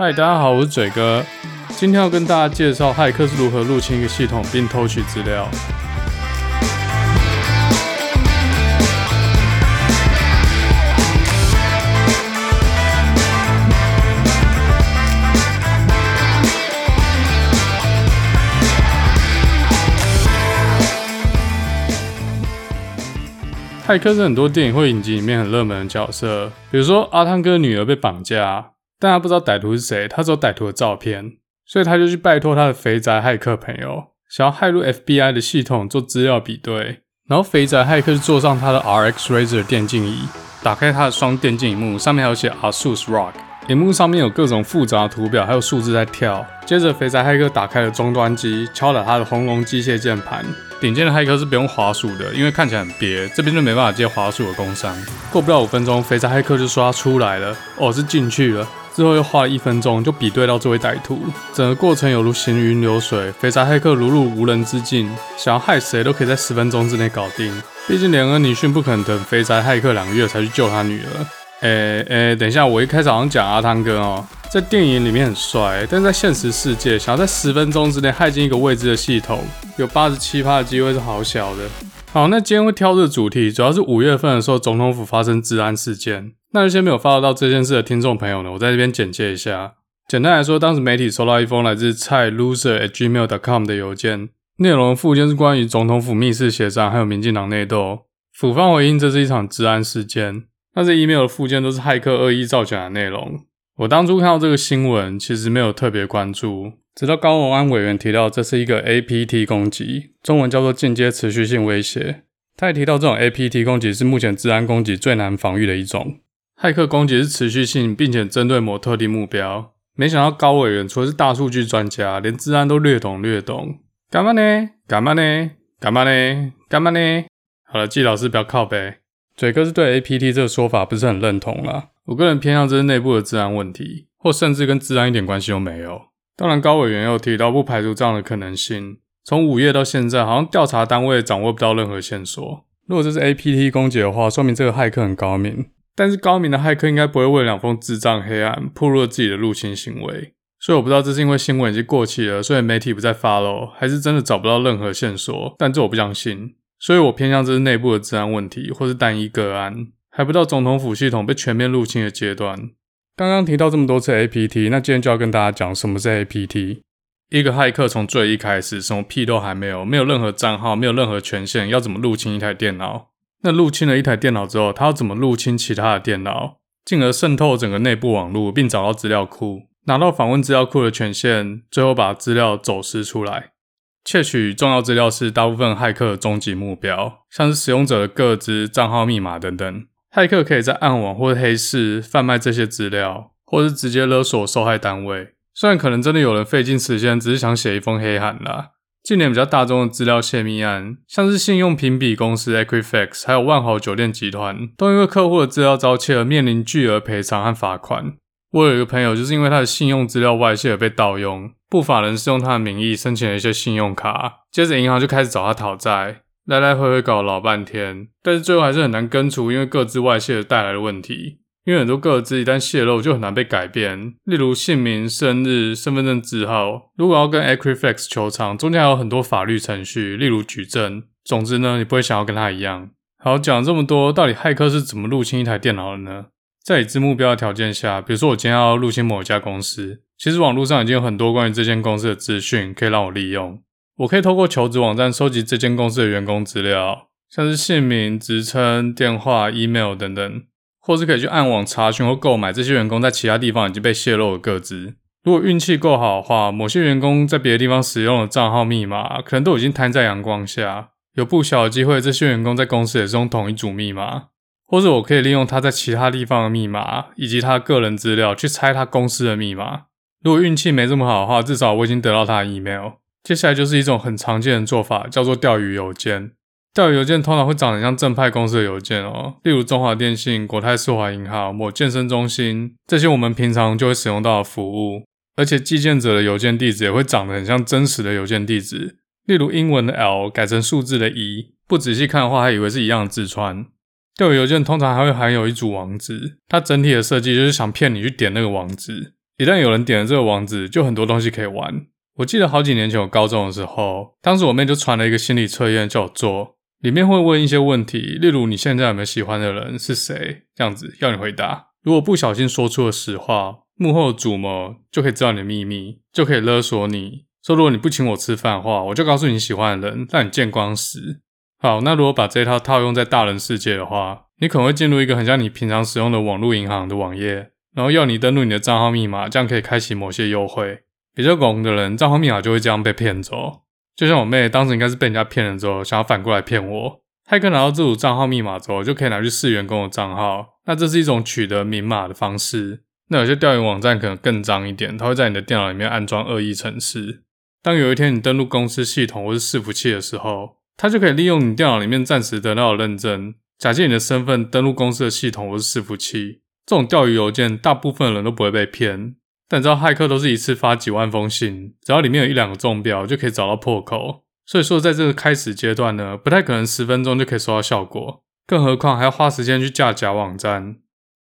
嗨，大家好，我是嘴哥。今天要跟大家介绍骇客是如何入侵一个系统并偷取资料。骇客是很多电影或影集里面很热门的角色，比如说阿汤哥女儿被绑架，但他不知道歹徒是谁，他只有歹徒的照片，所以他就去拜托他的肥宅骇客朋友，想要骇入 FBI 的系统做资料比对。然后肥宅骇客就坐上他的 RX Razor 电竞椅，打开他的双电竞荧幕，上面还有写 ASUS ROG，荧幕上面有各种复杂的图表，还有数字在跳。接着肥宅骇客打开了终端机，敲打他的红龙机械键盘。顶尖的骇客是不用滑鼠的，因为看起来很憋，这边就没办法接滑鼠的工伤。过不了五分钟，肥宅骇客就说他出来了，哦，是进去了。之后又花了一分钟就比对到这位歹徒，整个过程犹如行云流水。肥宅骇客如入无人之境，想要害谁都可以在十分钟之内搞定。毕竟连恩尼逊不可能等肥宅骇客两个月才去救他女儿。诶诶，等一下，我一开始好像讲阿汤哥哦。在电影里面很帅，但在现实世界，想要在十分钟之内骇进一个未知的系统，有八十七趴的机会是好小的。好，那今天会挑这个主题，主要是五月份的时候，总统府发生治安事件。那有些没有发到这件事的听众朋友呢，我在这边简介一下。简单来说，当时媒体收到一封来自蔡 loser@gmail.com 的邮件，内容附件是关于总统府密室协战，还有民进党内斗。府方回应这是一场治安事件。那这 email 的附件都是骇客恶意造假的内容。我当初看到这个新闻，其实没有特别关注，直到高文安委员提到这是一个 APT 攻击，中文叫做间接持续性威胁。他也提到这种 APT 攻击是目前治安攻击最难防御的一种。骇客攻击是持续性，并且针对某特定目标。没想到高委员除了是大数据专家，连治安都略懂略懂。干嘛呢？干嘛呢？干嘛呢？干嘛呢？好了，季老师不要靠北。嘴哥是对 APT 这个说法不是很认同啦。我个人偏向这是内部的治安问题，或甚至跟治安一点关系都没有。当然，高委员又提到不排除这样的可能性。从五月到现在，好像调查单位掌握不到任何线索。如果这是 APT 攻击的话，说明这个骇客很高明。但是高明的骇客应该不会为两封智障黑暗，暴露了自己的入侵行为。所以我不知道这是因为新闻已经过期了，所以媒体不再 follow，还是真的找不到任何线索。但这我不相信。所以我偏向这是内部的治安问题，或是单一个案。还不到总统府系统被全面入侵的阶段。刚刚提到这么多次 APT，那今天就要跟大家讲什么是 APT。一个骇客从最一开始什么屁都还没有，没有任何账号，没有任何权限，要怎么入侵一台电脑？那入侵了一台电脑之后，他要怎么入侵其他的电脑，进而渗透整个内部网络，并找到资料库，拿到访问资料库的权限，最后把资料走私出来。窃取重要资料是大部分骇客的终极目标，像是使用者的个资、账号、密码等等。骇客可以在暗网或黑市贩卖这些资料，或是直接勒索受害单位。虽然可能真的有人费尽时间，只是想写一封黑函啦。近年比较大众的资料泄密案，像是信用评比公司 Equifax，还有万豪酒店集团，都因为客户的资料遭窃而面临巨额赔偿和罚款。我有一个朋友，就是因为他的信用资料外泄而被盗用，不法人士用他的名义申请了一些信用卡，接着银行就开始找他讨债。来来回回搞老半天，但是最后还是很难根除，因为各自外泄带来的问题。因为很多个资一旦泄露，就很难被改变，例如姓名、生日、身份证字号。如果要跟 Equifax 求偿，中间还有很多法律程序，例如举证。总之呢，你不会想要跟他一样。好，讲了这么多，到底骇客是怎么入侵一台电脑的呢？在已知目标的条件下，比如说我今天要入侵某一家公司，其实网络上已经有很多关于这间公司的资讯可以让我利用。我可以透过求职网站收集这间公司的员工资料，像是姓名、职称、电话、email 等等，或是可以去暗网查询或购买这些员工在其他地方已经被泄露的个资。如果运气够好的话，某些员工在别的地方使用的账号密码，可能都已经摊在阳光下，有不小的机会这些员工在公司也是用同一组密码，或者我可以利用他在其他地方的密码以及他个人资料去猜他公司的密码。如果运气没这么好的话，至少我已经得到他的 email。接下来就是一种很常见的做法，叫做钓鱼邮件。钓鱼邮件通常会长得像正派公司的邮件哦，例如中华电信、国泰世华银行、某健身中心这些我们平常就会使用到的服务。而且寄件者的邮件地址也会长得很像真实的邮件地址，例如英文的 L 改成数字的 E，不仔细看的话还以为是一样的字串。钓鱼邮件通常还会含有一组网址，它整体的设计就是想骗你去点那个网址。一旦有人点了这个网址，就很多东西可以玩。我记得好几年前我高中的时候，当时我妹就传了一个心理测验叫我做，里面会问一些问题，例如你现在有没有喜欢的人是谁，这样子要你回答。如果不小心说出了实话，幕后的主谋就可以知道你的秘密，就可以勒索你说，如果你不请我吃饭的话，我就告诉你喜欢的人，让你见光死。好，那如果把这套套用在大人世界的话，你可能会进入一个很像你平常使用的网络银行的网页，然后要你登录你的账号密码，这样可以开启某些优惠。比较拱的人，账号密码就会这样被骗走。就像我妹当时应该是被人家骗了之后，想要反过来骗我。骇客拿到这组账号密码之后，就可以拿去试员工的账号。那这是一种取得明码的方式。那有些调研网站可能更脏一点，它会在你的电脑里面安装恶意程式。当有一天你登录公司系统或是伺服器的时候，它就可以利用你电脑里面暂时得到的认证，假借你的身份登录公司的系统或是伺服器。这种钓鱼邮件，大部分人都不会被骗。但你知道骇客都是一次发几万封信，只要里面有一两个中标，就可以找到破口。所以说，在这个开始阶段呢，不太可能十分钟就可以收到效果，更何况还要花时间去架假网站。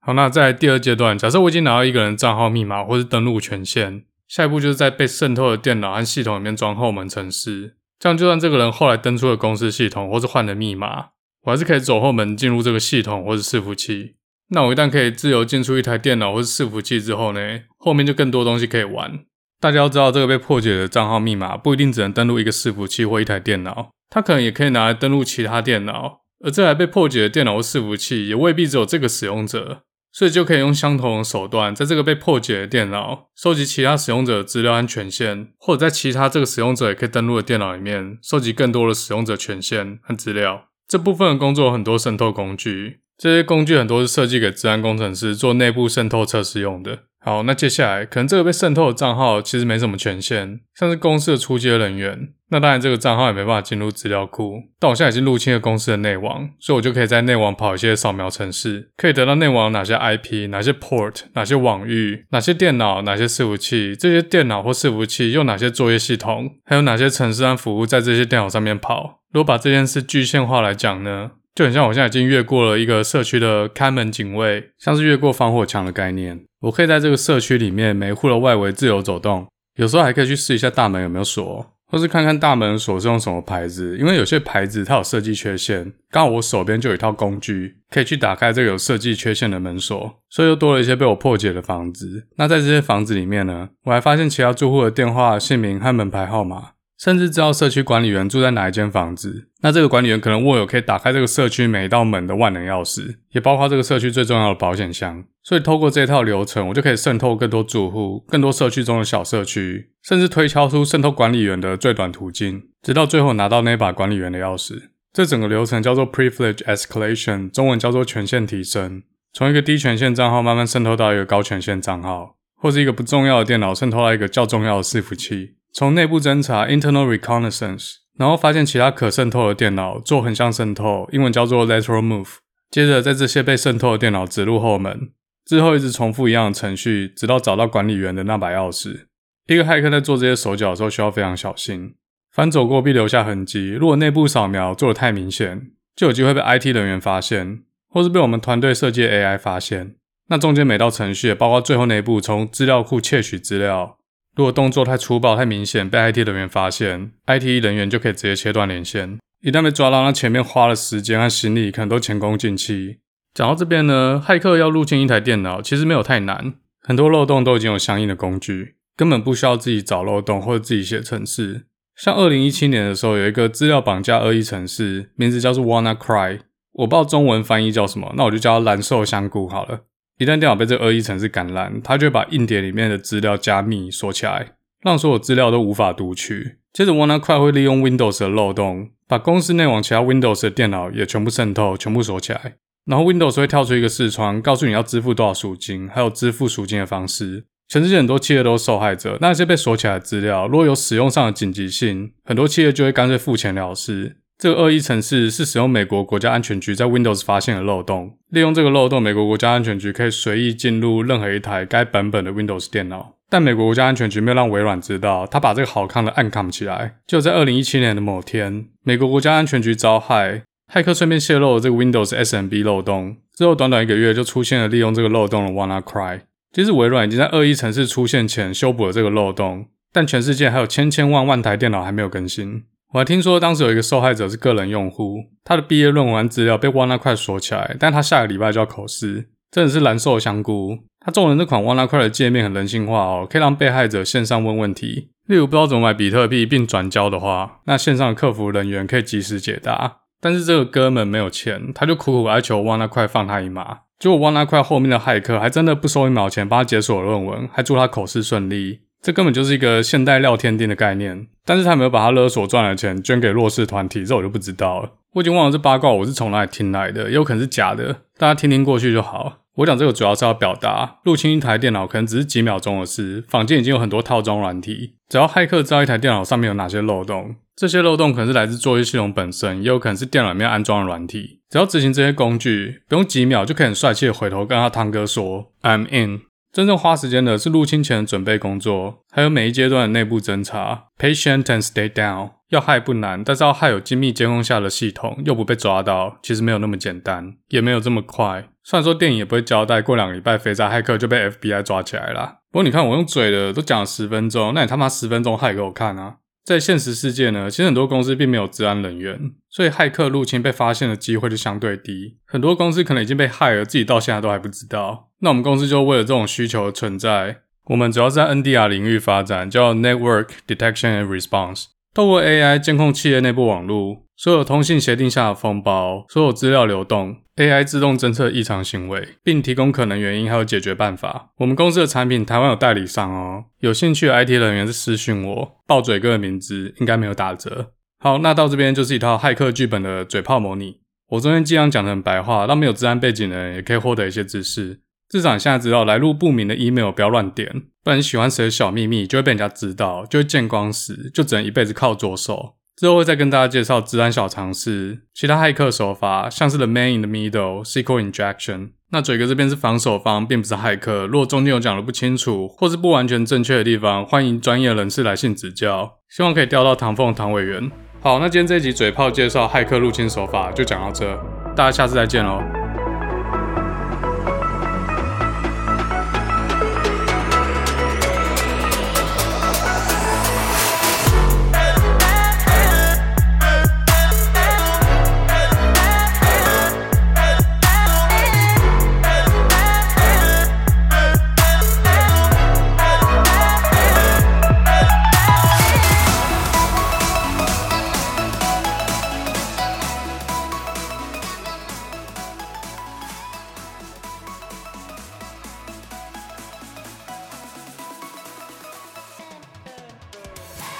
好，那在第二阶段，假设我已经拿到一个人账号密码或是登录权限，下一步就是在被渗透的电脑和系统里面装后门程式。这样，就算这个人后来登出了公司系统或是换了密码，我还是可以走后门进入这个系统或是伺服器。那我一旦可以自由进出一台电脑或是伺服器之后呢，后面就更多东西可以玩。大家要知道，这个被破解的账号密码不一定只能登录一个伺服器或一台电脑，它可能也可以拿来登录其他电脑。而这台被破解的电脑或伺服器也未必只有这个使用者，所以就可以用相同的手段，在这个被破解的电脑收集其他使用者的资料和权限，或者在其他这个使用者也可以登录的电脑里面收集更多的使用者权限和资料。这部分的工作有很多渗透工具。这些工具很多是设计给资安工程师做内部渗透测试用的。好，那接下来可能这个被渗透的账号其实没什么权限，像是公司的初阶人员，那当然这个账号也没办法进入资料库。但我现在已经入侵了公司的内网，所以我就可以在内网跑一些扫描程式，可以得到内网哪些 IP、哪些 port、哪些网域、哪些电脑、哪些伺服器，这些电脑或伺服器用哪些作业系统，还有哪些程式和服务在这些电脑上面跑。如果把这件事具象化来讲呢？就很像我现在已经越过了一个社区的看门警卫，像是越过防火墙的概念。我可以在这个社区里面每户的外围自由走动，有时候还可以去试一下大门有没有锁，或是看看大门锁是用什么牌子，因为有些牌子它有设计缺陷。刚好我手边就有一套工具，可以去打开这个有设计缺陷的门锁，所以又多了一些被我破解的房子。那在这些房子里面呢，我还发现其他住户的电话、姓名和门牌号码。甚至知道社区管理员住在哪一间房子，那这个管理员可能握有可以打开这个社区每一道门的万能钥匙，也包括这个社区最重要的保险箱。所以透过这套流程，我就可以渗透更多住户、更多社区中的小社区，甚至推敲出渗透管理员的最短途径，直到最后拿到那把管理员的钥匙。这整个流程叫做 Privilege Escalation，中文叫做权限提升，从一个低权限账号慢慢渗透到一个高权限账号，或是一个不重要的电脑渗透到一个较重要的伺服器。从内部侦查 （internal reconnaissance），然后发现其他可渗透的电脑，做横向渗透，英文叫做 lateral move。接着在这些被渗透的电脑指入后门，之后一直重复一样的程序，直到找到管理员的那把钥匙。一个骇客在做这些手脚的时候需要非常小心，凡走过必留下痕迹。如果内部扫描做得太明显，就有机会被 IT 人员发现，或是被我们团队设计 AI 发现。那中间每道程序，包括最后那一步从资料库窃取资料。如果动作太粗暴、太明显，被 IT 人员发现，IT 人员就可以直接切断连线。一旦被抓到，那前面花了时间和心力，可能都前功尽弃。讲到这边呢，骇客要入侵一台电脑，其实没有太难，很多漏洞都已经有相应的工具，根本不需要自己找漏洞或者自己写程式。像二零一七年的时候，有一个资料绑架恶意程式，名字叫做 WannaCry，我不知道中文翻译叫什么，那我就叫蓝瘦香菇好了。一旦电脑被这恶意程式感染，它就会把硬碟里面的资料加密锁起来，让所有资料都无法读取。接着，WannaCry 会利用 Windows 的漏洞，把公司内网其他 Windows 的电脑也全部渗透，全部锁起来。然后 Windows 会跳出一个视窗，告诉你要支付多少赎金，还有支付赎金的方式。全世界很多企业都是受害者。那些被锁起来的资料，如果有使用上的紧急性，很多企业就会干脆付钱了事。这个恶意程式是使用美国国家安全局在 Windows 发现的漏洞，利用这个漏洞，美国国家安全局可以随意进入任何一台该版本的 Windows 电脑。但美国国家安全局没有让微软知道，他把这个好康的暗杠起来。就在二零一七年的某天，美国国家安全局遭害，骇客顺便泄露了这个 Windows SMB 漏洞。之后短短一个月就出现了利用这个漏洞的 WannaCry。其实微软已经在恶意程式出现前修补了这个漏洞，但全世界还有千千万万台电脑还没有更新。我还听说当时有一个受害者是个人用户，他的毕业论文资料被 WannaCry 锁起来，但他下个礼拜就要口试，真的是蓝瘦香菇。他中的那款 WannaCry 的界面很人性化哦，可以让被害者线上问问题，例如不知道怎么买比特币并转交的话，那线上客服人员可以及时解答。但是这个哥们没有钱，他就苦苦哀求 WannaCry 放他一马。结果 WannaCry 后面的骇客还真的不收一毛钱帮他解锁了论文，还祝他口试顺利。这根本就是一个现代廖天丁的概念，但是他没有把他勒索赚的钱捐给弱势团体，这我就不知道了。我已经忘了这八卦我是从哪里听来的，也有可能是假的，大家听听过去就好。我讲这个主要是要表达，入侵一台电脑可能只是几秒钟的事，坊间已经有很多套装软体，只要骇客知道一台电脑上面有哪些漏洞，这些漏洞可能是来自作业系统本身，也有可能是电脑里面安装的软体，只要执行这些工具，不用几秒就可以很帅气的回头跟他汤哥说 I'm in。真正花时间的是入侵前的准备工作，还有每一阶段的内部侦查。Patient and stay down。要害不难，但是要害有精密监控下的系统又不被抓到，其实没有那么简单，也没有这么快。虽然说电影也不会交代过两个礼拜肥宅骇客就被 FBI 抓起来了，不过你看我用嘴的都讲了十分钟，那你他妈十分钟骇给我看啊！在现实世界呢，其实很多公司并没有治安人员，所以骇客入侵被发现的机会就相对低。很多公司可能已经被骇了，自己到现在都还不知道。那我们公司就为了这种需求存在，我们主要在 NDR 领域发展，叫 Network Detection and Response。透过 AI 监控企业内部网络，所有通信协定下的封包，所有资料流动，AI 自动侦测异常行为，并提供可能原因还有解决办法。我们公司的产品台湾有代理商哦，有兴趣的 IT 人员是私讯我，爆嘴哥的名字应该没有打折。好，那到这边就是一套骇客剧本的嘴炮模拟。我中间尽量讲得很白话，让没有资安背景的人也可以获得一些知识。至少你现在知道来路不明的 email 不要乱点，不然你喜欢谁的小秘密就会被人家知道，就会见光死，就只能一辈子靠左手。之后会再跟大家介绍资安小常识，其他骇客手法像是 the man in the middle、SQL injection。那嘴哥这边是防守方，并不是骇客。如果中间有讲的不清楚或是不完全正确的地方，欢迎专业人士来信指教。希望可以钓到唐凤唐委员。好，那今天这一集嘴炮介绍骇客入侵手法就讲到这，大家下次再见喽。